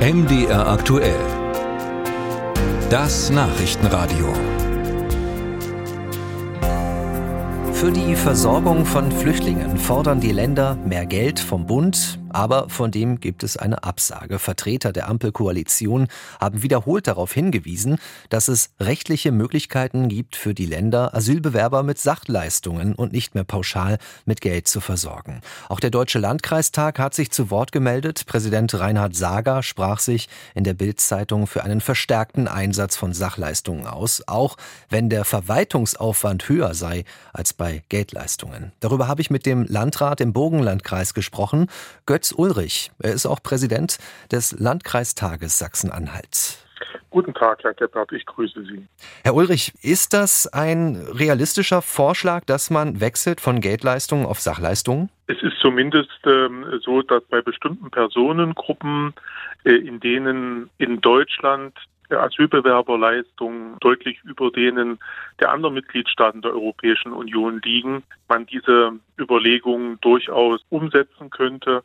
MDR aktuell. Das Nachrichtenradio. Für die Versorgung von Flüchtlingen fordern die Länder mehr Geld vom Bund, aber von dem gibt es eine Absage. Vertreter der Ampelkoalition haben wiederholt darauf hingewiesen, dass es rechtliche Möglichkeiten gibt für die Länder, Asylbewerber mit Sachleistungen und nicht mehr pauschal mit Geld zu versorgen. Auch der Deutsche Landkreistag hat sich zu Wort gemeldet. Präsident Reinhard Sager sprach sich in der Bildzeitung für einen verstärkten Einsatz von Sachleistungen aus, auch wenn der Verwaltungsaufwand höher sei als bei Geldleistungen. Darüber habe ich mit dem Landrat im Burgenlandkreis gesprochen. Götz Götz Ulrich. Er ist auch Präsident des Landkreistages Sachsen-Anhalt. Guten Tag, Herr Gebhardt, ich grüße Sie. Herr Ulrich, ist das ein realistischer Vorschlag, dass man wechselt von Geldleistungen auf Sachleistungen? Es ist zumindest ähm, so, dass bei bestimmten Personengruppen, äh, in denen in Deutschland Asylbewerberleistungen deutlich über denen der anderen Mitgliedstaaten der Europäischen Union liegen, man diese Überlegungen durchaus umsetzen könnte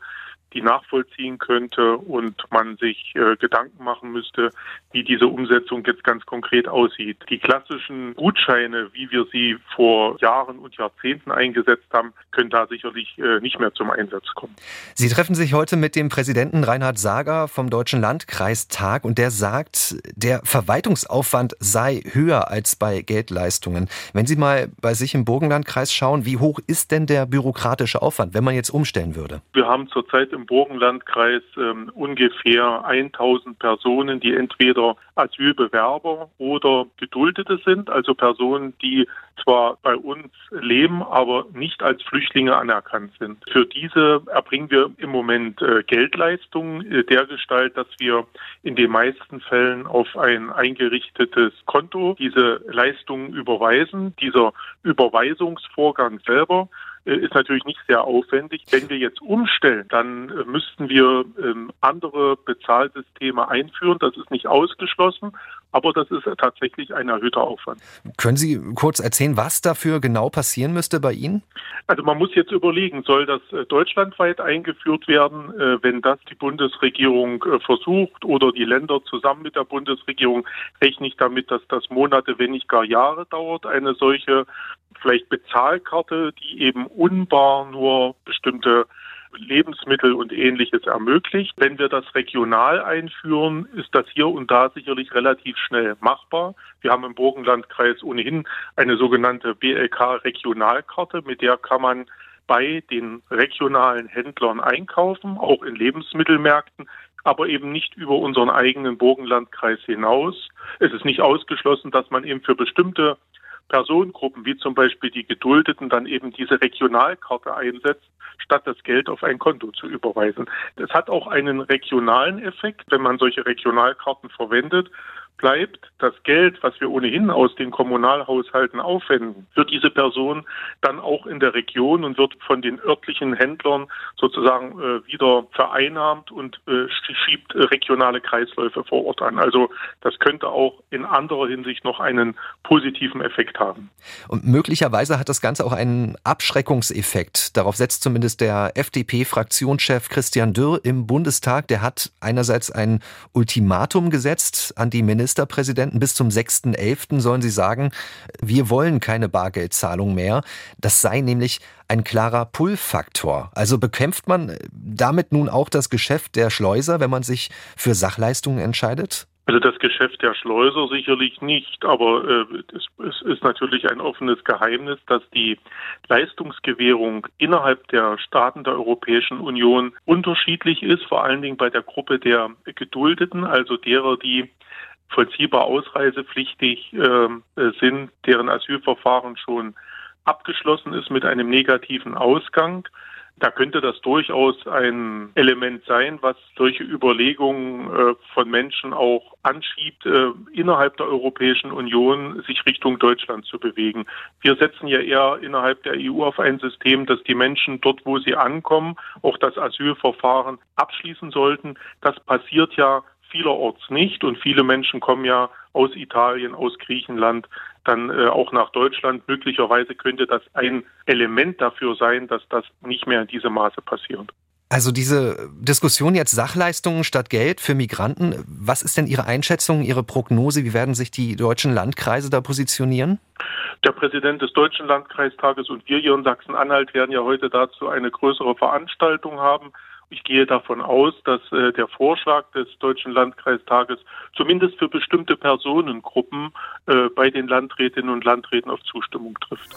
die nachvollziehen könnte und man sich äh, Gedanken machen müsste, wie diese Umsetzung jetzt ganz konkret aussieht. Die klassischen Gutscheine, wie wir sie vor Jahren und Jahrzehnten eingesetzt haben, können da sicherlich äh, nicht mehr zum Einsatz kommen. Sie treffen sich heute mit dem Präsidenten Reinhard Sager vom Deutschen Landkreistag und der sagt, der Verwaltungsaufwand sei höher als bei Geldleistungen. Wenn Sie mal bei sich im Burgenlandkreis schauen, wie hoch ist denn der bürokratische Aufwand, wenn man jetzt umstellen würde? Wir haben zurzeit im Burgenlandkreis ähm, ungefähr 1000 Personen, die entweder Asylbewerber oder Geduldete sind, also Personen, die zwar bei uns leben, aber nicht als Flüchtlinge anerkannt sind. Für diese erbringen wir im Moment äh, Geldleistungen äh, der Gestalt, dass wir in den meisten Fällen auf ein eingerichtetes Konto diese Leistungen überweisen. Dieser Überweisungsvorgang selber ist natürlich nicht sehr aufwendig. Wenn wir jetzt umstellen, dann äh, müssten wir ähm, andere Bezahlsysteme einführen. Das ist nicht ausgeschlossen, aber das ist tatsächlich ein erhöhter Aufwand. Können Sie kurz erzählen, was dafür genau passieren müsste bei Ihnen? Also man muss jetzt überlegen, soll das äh, deutschlandweit eingeführt werden, wenn das die Bundesregierung versucht oder die Länder zusammen mit der Bundesregierung, rechne ich damit, dass das Monate, wenn nicht gar Jahre dauert, eine solche vielleicht Bezahlkarte, die eben unbar nur bestimmte Lebensmittel und ähnliches ermöglicht. Wenn wir das regional einführen, ist das hier und da sicherlich relativ schnell machbar. Wir haben im Burgenlandkreis ohnehin eine sogenannte BLK Regionalkarte, mit der kann man bei den regionalen Händlern einkaufen, auch in Lebensmittelmärkten, aber eben nicht über unseren eigenen Burgenlandkreis hinaus. Es ist nicht ausgeschlossen, dass man eben für bestimmte Personengruppen, wie zum Beispiel die Geduldeten, dann eben diese Regionalkarte einsetzt, statt das Geld auf ein Konto zu überweisen. Das hat auch einen regionalen Effekt, wenn man solche Regionalkarten verwendet bleibt das Geld, was wir ohnehin aus den Kommunalhaushalten aufwenden, für diese Person dann auch in der Region und wird von den örtlichen Händlern sozusagen äh, wieder vereinnahmt und äh, schiebt äh, regionale Kreisläufe vor Ort an. Also das könnte auch in anderer Hinsicht noch einen positiven Effekt haben. Und möglicherweise hat das Ganze auch einen Abschreckungseffekt. Darauf setzt zumindest der FDP-Fraktionschef Christian Dürr im Bundestag. Der hat einerseits ein Ultimatum gesetzt an die Minister Ministerpräsidenten bis zum 6.11. sollen sie sagen, wir wollen keine Bargeldzahlung mehr. Das sei nämlich ein klarer Pull-Faktor. Also bekämpft man damit nun auch das Geschäft der Schleuser, wenn man sich für Sachleistungen entscheidet? Also das Geschäft der Schleuser sicherlich nicht, aber äh, es, es, ist natürlich ein offenes Geheimnis, dass die Leistungsgewährung innerhalb der Staaten der Europäischen Union unterschiedlich ist, vor allen Dingen bei der Gruppe der Geduldeten, also derer, die vollziehbar ausreisepflichtig äh, sind, deren Asylverfahren schon abgeschlossen ist mit einem negativen Ausgang. Da könnte das durchaus ein Element sein, was solche Überlegungen äh, von Menschen auch anschiebt, äh, innerhalb der Europäischen Union sich Richtung Deutschland zu bewegen. Wir setzen ja eher innerhalb der EU auf ein System, dass die Menschen dort, wo sie ankommen, auch das Asylverfahren abschließen sollten. Das passiert ja vielerorts nicht und viele Menschen kommen ja aus Italien, aus Griechenland, dann äh, auch nach Deutschland. Möglicherweise könnte das ein Element dafür sein, dass das nicht mehr in diesem Maße passiert. Also diese Diskussion jetzt Sachleistungen statt Geld für Migranten, was ist denn Ihre Einschätzung, Ihre Prognose? Wie werden sich die deutschen Landkreise da positionieren? Der Präsident des Deutschen Landkreistages und wir hier in Sachsen-Anhalt werden ja heute dazu eine größere Veranstaltung haben. Ich gehe davon aus, dass äh, der Vorschlag des Deutschen Landkreistages zumindest für bestimmte Personengruppen äh, bei den Landrätinnen und Landräten auf Zustimmung trifft.